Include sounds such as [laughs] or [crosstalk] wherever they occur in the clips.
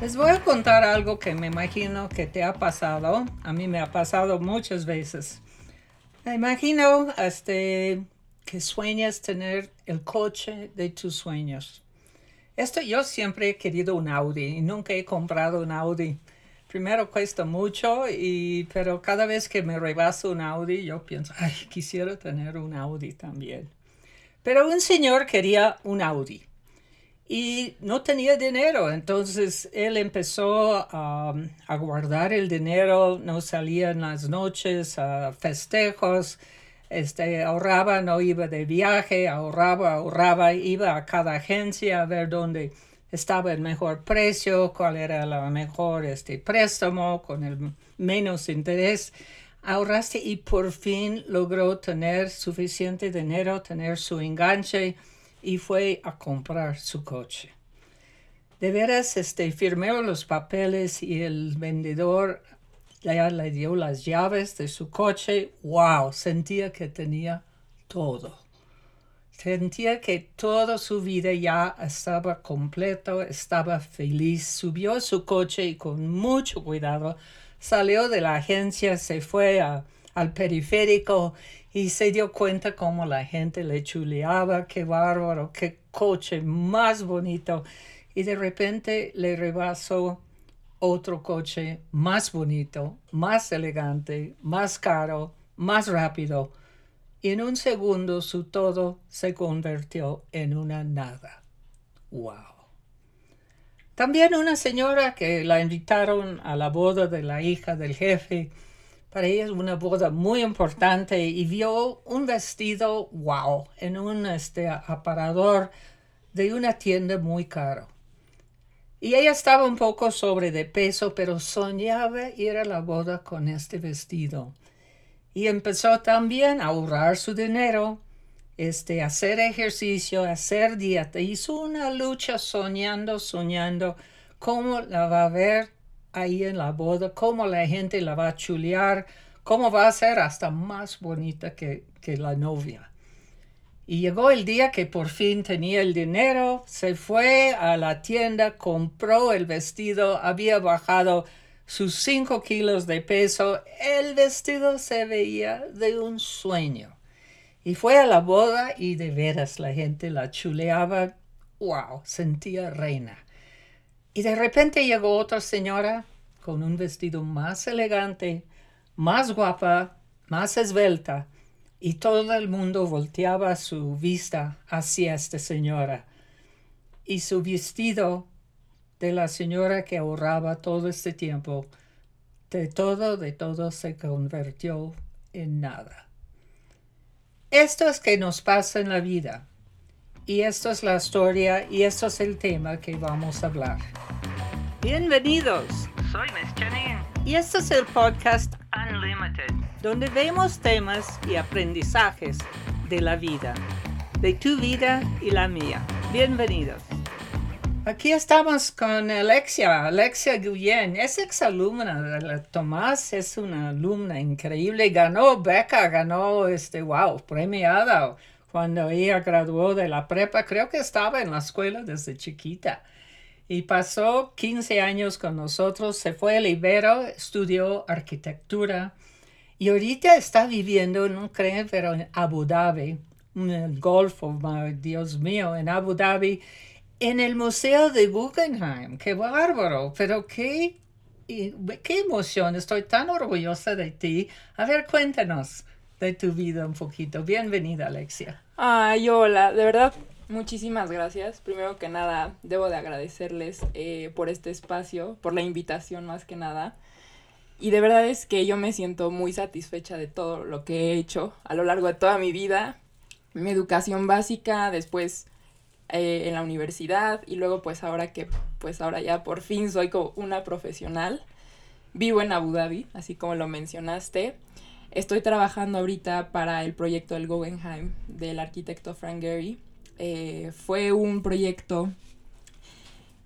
Les voy a contar algo que me imagino que te ha pasado. A mí me ha pasado muchas veces. Me imagino este, que sueñas tener el coche de tus sueños. Esto yo siempre he querido un Audi y nunca he comprado un Audi. Primero cuesta mucho, y, pero cada vez que me rebaso un Audi yo pienso, ay, quisiera tener un Audi también. Pero un señor quería un Audi y no tenía dinero. Entonces él empezó a guardar el dinero, no salía en las noches a festejos, este, ahorraba, no iba de viaje, ahorraba, ahorraba, iba a cada agencia a ver dónde estaba el mejor precio, cuál era el mejor este, préstamo con el menos interés. Ahorraste y por fin logró tener suficiente dinero, tener su enganche y fue a comprar su coche. De veras, este, firmó los papeles y el vendedor ya le dio las llaves de su coche. ¡Wow! Sentía que tenía todo. Sentía que toda su vida ya estaba completo, estaba feliz. Subió a su coche y con mucho cuidado salió de la agencia, se fue al periférico y se dio cuenta cómo la gente le chuleaba, qué bárbaro, qué coche más bonito. Y de repente le rebasó otro coche más bonito, más elegante, más caro, más rápido. Y en un segundo su todo se convirtió en una nada. ¡Wow! También una señora que la invitaron a la boda de la hija del jefe para ella es una boda muy importante y vio un vestido wow en un este, aparador de una tienda muy caro. Y ella estaba un poco sobre de peso, pero soñaba ir a la boda con este vestido. Y empezó también a ahorrar su dinero, este, hacer ejercicio, hacer dieta. Hizo una lucha soñando, soñando cómo la va a ver ahí en la boda, cómo la gente la va a chulear, cómo va a ser hasta más bonita que, que la novia. Y llegó el día que por fin tenía el dinero, se fue a la tienda, compró el vestido, había bajado sus cinco kilos de peso, el vestido se veía de un sueño. Y fue a la boda y de veras la gente la chuleaba, wow, sentía reina. Y de repente llegó otra señora con un vestido más elegante, más guapa, más esbelta, y todo el mundo volteaba su vista hacia esta señora. Y su vestido de la señora que ahorraba todo este tiempo, de todo, de todo se convirtió en nada. Esto es que nos pasa en la vida. Y esto es la historia y esto es el tema que vamos a hablar. Bienvenidos. Soy Miss Jenny. Y este es el podcast Unlimited, donde vemos temas y aprendizajes de la vida, de tu vida y la mía. Bienvenidos. Aquí estamos con Alexia, Alexia Guyen. Es exalumna de Tomás, es una alumna increíble. Ganó beca, ganó, este, wow, premiada cuando ella graduó de la prepa, creo que estaba en la escuela desde chiquita. Y pasó 15 años con nosotros, se fue a Ibero, estudió arquitectura y ahorita está viviendo, no creen, pero en Abu Dhabi, en el Golfo, Dios mío, en Abu Dhabi, en el Museo de Guggenheim. ¡Qué bárbaro! Pero qué, qué emoción, estoy tan orgullosa de ti. A ver, cuéntanos de tu vida un poquito. Bienvenida, Alexia. Ay, hola, de verdad, muchísimas gracias. Primero que nada, debo de agradecerles eh, por este espacio, por la invitación más que nada. Y de verdad es que yo me siento muy satisfecha de todo lo que he hecho a lo largo de toda mi vida. Mi educación básica, después eh, en la universidad y luego pues ahora que pues ahora ya por fin soy como una profesional. Vivo en Abu Dhabi, así como lo mencionaste. Estoy trabajando ahorita para el proyecto del Guggenheim del arquitecto Frank Gehry. Eh, fue un proyecto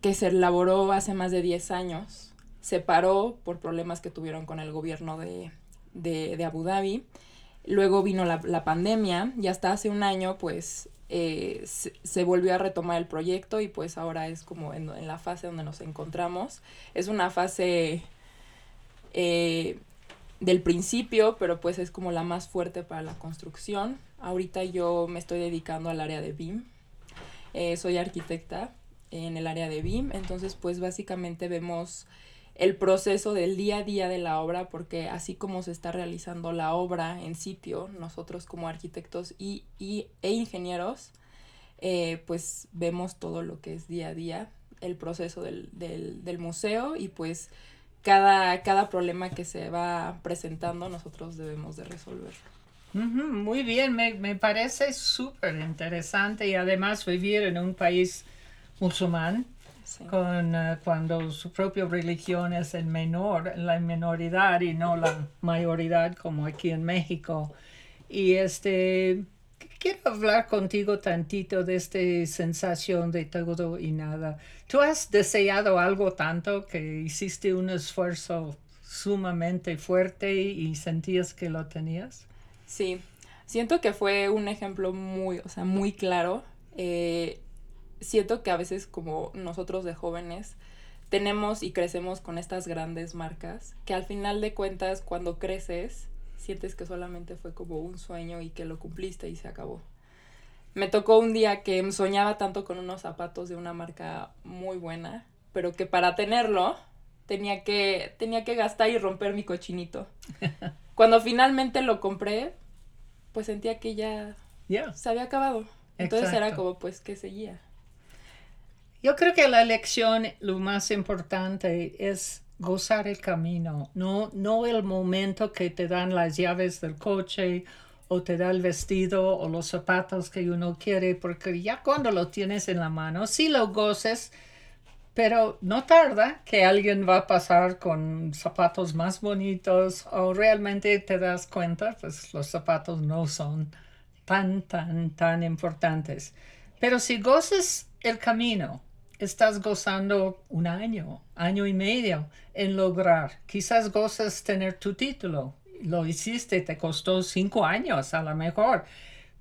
que se elaboró hace más de 10 años. Se paró por problemas que tuvieron con el gobierno de, de, Abu Dhabi. Luego vino la, la, pandemia y hasta hace un año pues eh, se, volvió a retomar el proyecto y pues ahora es como en, la fase donde nos encontramos. Es una fase eh, del principio, pero pues es como la más fuerte para la construcción. Ahorita yo me estoy dedicando al área de BIM. Eh, soy arquitecta en el área de BIM, entonces pues básicamente vemos el proceso del día a día de la obra, porque así como se está realizando la obra en sitio, nosotros como arquitectos y, e ingenieros, eh, pues vemos todo lo que es día a día, el proceso del, del, museo y pues cada, cada problema que se va presentando nosotros debemos de resolverlo. muy bien, me, me parece súper interesante y además vivir en un país musulmán con, eh, cuando su propia religión es el menor, la minoridad y no la mayoría como aquí en México. Y este, quiero hablar contigo tantito de esta sensación de todo y nada. ¿Tú has deseado algo tanto que hiciste un esfuerzo sumamente fuerte y sentías que lo tenías? Sí, siento que fue un ejemplo muy, o sea, muy claro. Eh, siento que a veces como nosotros de jóvenes tenemos y crecemos con estas grandes marcas que al final de cuentas cuando creces sientes que solamente fue como un sueño y que lo cumpliste y se acabó. Me tocó un día que soñaba tanto con unos zapatos de una marca muy buena, pero que para tenerlo tenía que, tenía que gastar y romper mi cochinito. [laughs] Cuando finalmente lo compré, pues sentía que ya se había acabado. Entonces era como pues que seguía. Yo creo que la elección, lo más importante es gozar el camino, no, no el momento que te dan las llaves del coche o te da el vestido o los zapatos que uno quiere, porque ya cuando lo tienes en la mano, sí lo goces, pero no tarda que alguien va a pasar con zapatos más bonitos o realmente te das cuenta, pues los zapatos no son tan, tan, tan importantes. Pero si goces el camino, estás gozando un año, año y medio en lograr. Quizás gozas tener tu título. Lo hiciste, te costó cinco años a lo mejor.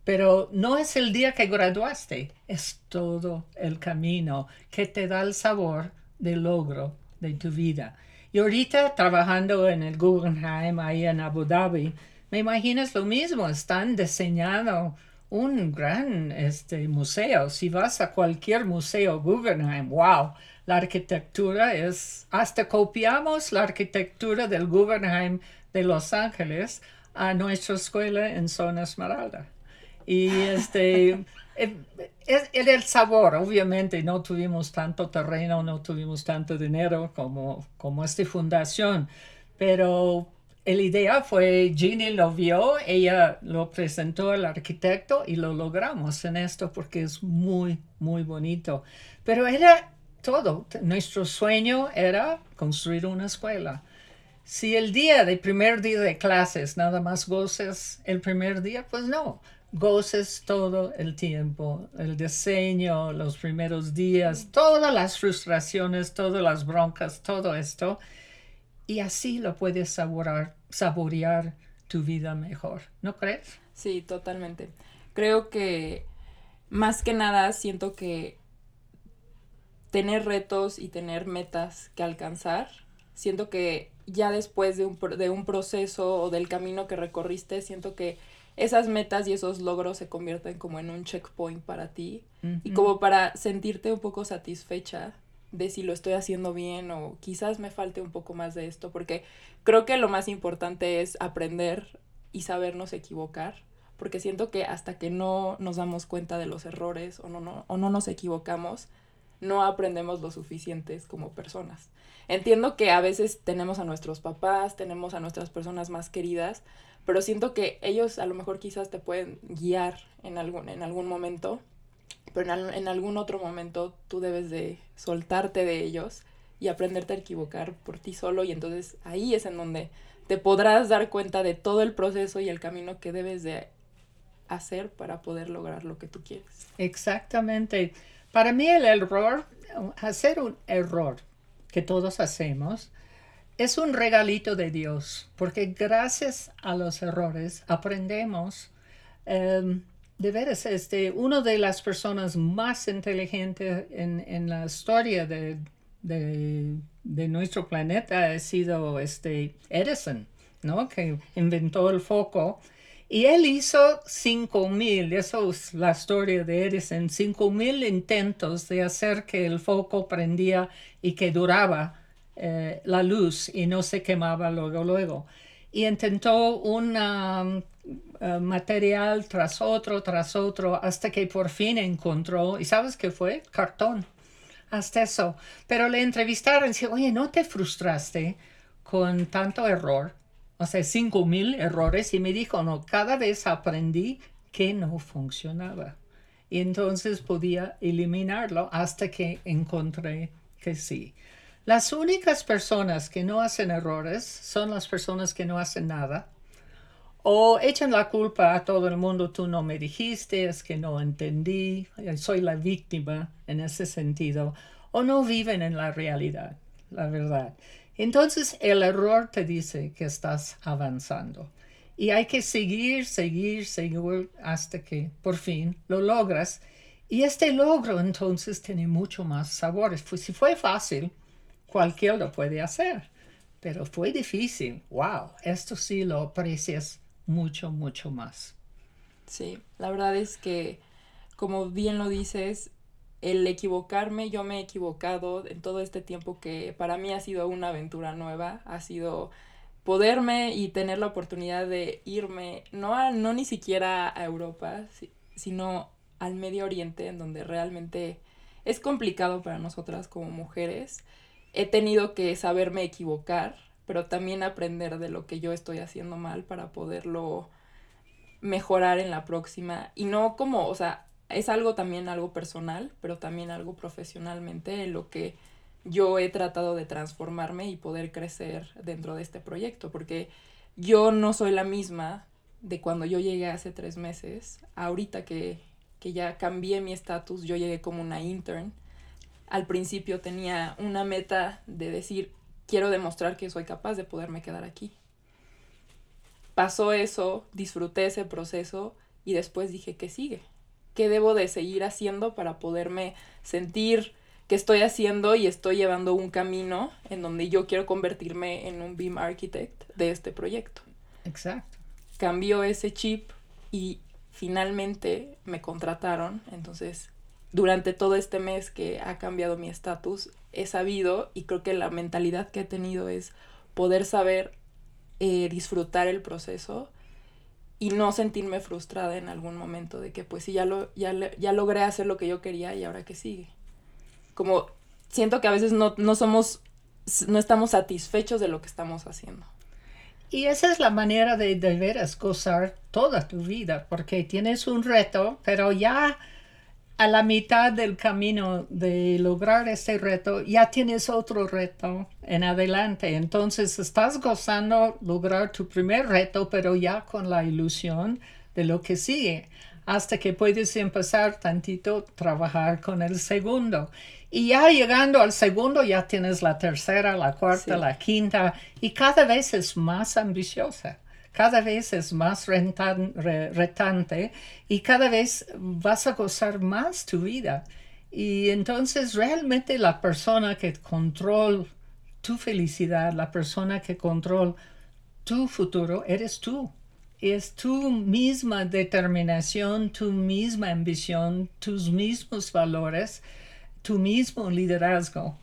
Pero no es el día que graduaste, es todo el camino que te da el sabor del logro de tu vida. Y ahorita trabajando en el Guggenheim, ahí en Abu Dhabi, me imaginas lo mismo, están diseñando un gran este, museo. Si vas a cualquier museo Guggenheim, wow, la arquitectura es, hasta copiamos la arquitectura del Guggenheim de Los Ángeles a nuestra escuela en Zona Esmeralda. Y este, [laughs] es, el sabor, obviamente no tuvimos tanto terreno, no tuvimos tanto dinero como, como esta fundación, pero la idea fue, Ginny lo vio, ella lo presentó al arquitecto y lo logramos en esto porque es muy, muy bonito. Pero era todo, nuestro sueño era construir una escuela. Si el día del primer día de clases nada más goces el primer día, pues no, goces todo el tiempo, el diseño, los primeros días, todas las frustraciones, todas las broncas, todo esto y así lo puedes saborear, saborear tu vida mejor, ¿no crees? Sí, totalmente. Creo que más que nada siento que tener retos y tener metas que alcanzar, siento que ya después de un, de un proceso o del camino que recorriste, siento que esas metas y esos logros se convierten como en un checkpoint para ti y como para sentirte un poco satisfecha de si lo estoy haciendo bien o quizás me falte un poco más de esto, porque creo que lo más importante es aprender y sabernos equivocar, porque siento que hasta que no nos damos cuenta de los errores o no, no, o no nos equivocamos, no aprendemos lo suficientes como personas. Entiendo que a veces tenemos a nuestros papás, tenemos a nuestras personas más queridas, pero siento que ellos a lo mejor quizás te pueden guiar en algún, en algún momento pero en, algún otro momento tú debes de soltarte de ellos y aprenderte a equivocar por ti solo y entonces ahí es en donde te podrás dar cuenta de todo el proceso y el camino que debes de hacer para poder lograr lo que tú quieres. Exactamente. Para mí el error, hacer un error que todos hacemos, es un regalito de Dios, porque gracias a los errores aprendemos em, de veras, este, una de las personas más inteligentes en, en la historia de, de, de, nuestro planeta ha sido este Edison, ¿no? Que inventó el foco. Y él hizo 5.000, eso es la historia de Edison, 5.000 intentos de hacer que el foco prendía y que duraba eh, la luz y no se quemaba luego, luego. Y intentó un um, uh, material tras otro, tras otro, hasta que por fin encontró, ¿y sabes qué fue? Cartón. Hasta eso. Pero le entrevistaron y dice, oye, ¿no te frustraste con tanto error? O sea, cinco mil errores. Y me dijo, no, cada vez aprendí que no funcionaba. Y entonces podía eliminarlo hasta que encontré que sí. Las únicas personas que no hacen errores son las personas que no hacen nada o echan la culpa a todo el mundo, tú no me dijiste, es que no entendí, soy la víctima en ese sentido, o no viven en la realidad, la verdad. Entonces el error te dice que estás avanzando y hay que seguir, seguir, seguir hasta que por fin lo logras. Y este logro entonces tiene mucho más sabor. Si fue fácil, cualquiera lo puede hacer. Pero fue difícil. Wow, esto sí lo aprecias mucho, mucho más. Sí, la verdad es que, como bien lo dices, el equivocarme, yo me he equivocado en todo este tiempo que para mí ha sido una aventura nueva, ha sido poderme y tener la oportunidad de irme, no, a, no ni siquiera a Europa, sino al Medio Oriente, en donde realmente es complicado para nosotras como mujeres he tenido que saberme equivocar, pero también aprender de lo que yo estoy haciendo mal para poderlo mejorar en la próxima. Y no como, o sea, es algo también algo personal, pero también algo profesionalmente en lo que yo he tratado de transformarme y poder crecer dentro de este proyecto, porque yo no soy la misma de cuando yo llegué hace tres meses, ahorita que, que ya cambié mi estatus, yo llegué como una intern al principio tenía una meta de decir, quiero demostrar que soy capaz de poderme quedar aquí. Pasó eso, disfruté ese proceso y después dije, ¿qué sigue? ¿Qué debo de seguir haciendo para poderme sentir que estoy haciendo y estoy llevando un camino en donde yo quiero convertirme en un BIM architect de este proyecto? Exacto. Cambió ese chip y finalmente me contrataron, entonces durante todo este mes que ha cambiado mi estatus, he sabido y creo que la mentalidad que he tenido es poder saber eh, disfrutar el proceso y no sentirme frustrada en algún momento de que pues sí, ya, lo, ya, ya logré hacer lo que yo quería y ahora que sigue. Como siento que a veces no, no somos, no estamos satisfechos de lo que estamos haciendo. Y esa es la manera de de veras gozar toda tu vida, porque tienes un reto, pero ya a la mitad del camino de lograr ese reto, ya tienes otro reto en adelante. Entonces estás gozando lograr tu primer reto, pero ya con la ilusión de lo que sigue, hasta que puedes empezar tantito a trabajar con el segundo. Y ya llegando al segundo, ya tienes la tercera, la cuarta, la quinta, y cada vez es más ambiciosa cada vez es más retante y cada vez vas a gozar más tu vida. Y entonces realmente la persona que controla tu felicidad, la persona que controla tu futuro, eres tú. Es tu misma determinación, tu misma ambición, tus mismos valores, tu mismo liderazgo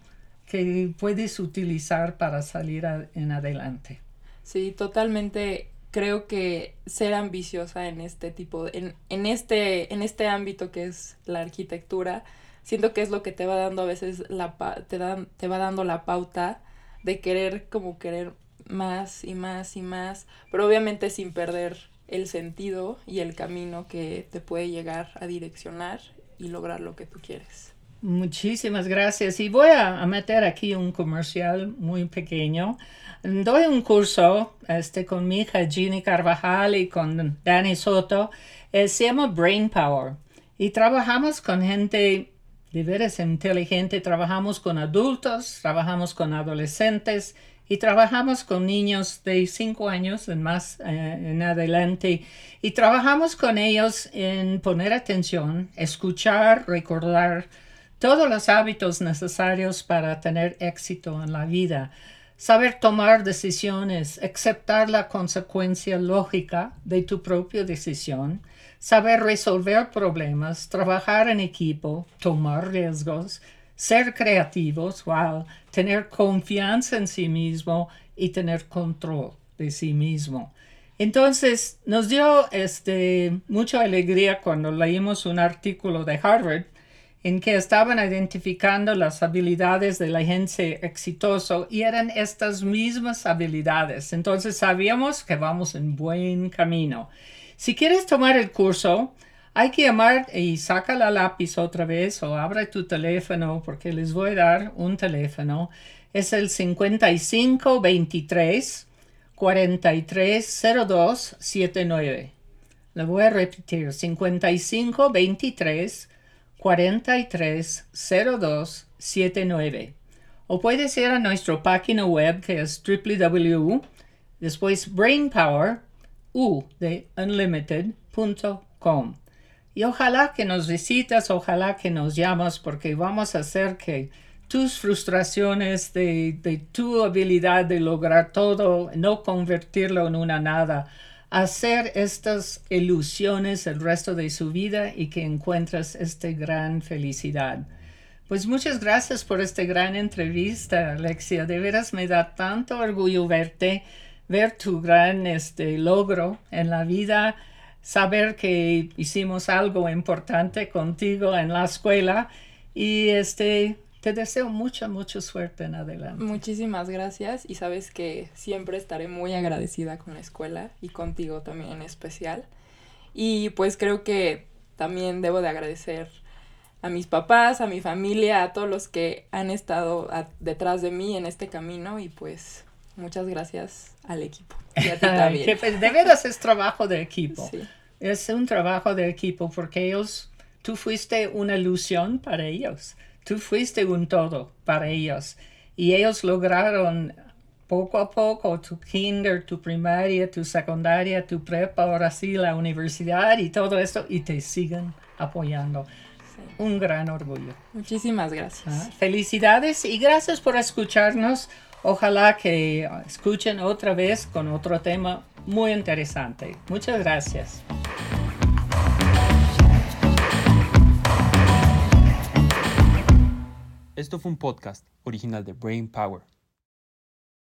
que puedes utilizar para salir en adelante. Sí, totalmente creo que ser ambiciosa en este tipo, en, en, este, en este ámbito que es la arquitectura, siento que es lo que te va dando a veces la te, dan, te va dando la pauta de querer como querer más y más y más, pero obviamente sin perder el sentido y el camino que te puede llegar a direccionar y lograr lo que tú quieres. Muchísimas gracias. Y voy a, meter aquí un comercial muy pequeño. Doy un curso este, con mi hija Ginny Carvajal y con Danny Soto. Eh, se llama Brain Power. Y trabajamos con gente de veras inteligente. Trabajamos con adultos, trabajamos con adolescentes y trabajamos con niños de 5 años en más eh, en adelante y trabajamos con ellos en poner atención, escuchar, recordar todos los hábitos necesarios para tener éxito en la vida. Saber tomar decisiones, aceptar la consecuencia lógica de tu propia decisión, saber resolver problemas, trabajar en equipo, tomar riesgos, ser creativos, tener confianza en sí mismo y tener control de sí mismo. Entonces, nos dio este, mucha alegría cuando leímos un artículo de Harvard en que estaban identificando las habilidades de la gente exitoso y eran estas mismas habilidades. Entonces, sabíamos que vamos en buen camino. Si quieres tomar el curso, hay que llamar y saca la lápiz otra vez o abre tu teléfono porque les voy a dar un teléfono. Es el 5523 430279. Le voy a repetir. 5523 430279. O puede ser a nuestra página web que es www, después brainpower, u de unlimited.com. Y ojalá que nos visitas, ojalá que nos llamas, porque vamos a hacer que tus frustraciones de, de tu habilidad de lograr todo, no convertirlo en una nada, hacer estas ilusiones el resto de su vida y que encuentres esta gran felicidad. Pues muchas gracias por esta gran entrevista, Alexia. De veras me da tanto orgullo verte, ver tu gran este, logro en la vida saber que hicimos algo importante contigo en la escuela y este te deseo mucha, mucha suerte en adelante. Muchísimas gracias y sabes que siempre estaré muy agradecida con la escuela y contigo también en especial. Y pues creo que también debo de agradecer a mis papás, a mi familia, a todos los que han estado detrás de mí en este camino y pues muchas gracias al equipo. Y a ti [laughs] también. Pues, de veras es trabajo de equipo. Es un trabajo de equipo porque ellos, tú fuiste una ilusión para ellos. Tú fuiste un todo para ellos. Y ellos lograron poco a poco tu kinder, tu primaria, tu secundaria, tu prepa, ahora sí la universidad y todo esto y te siguen apoyando. Un gran orgullo. Muchísimas gracias. Ah, felicidades y gracias por escucharnos. Ojalá que escuchen otra vez con otro tema muy interesante. Muchas gracias. Esto fue un podcast original de Brain Power.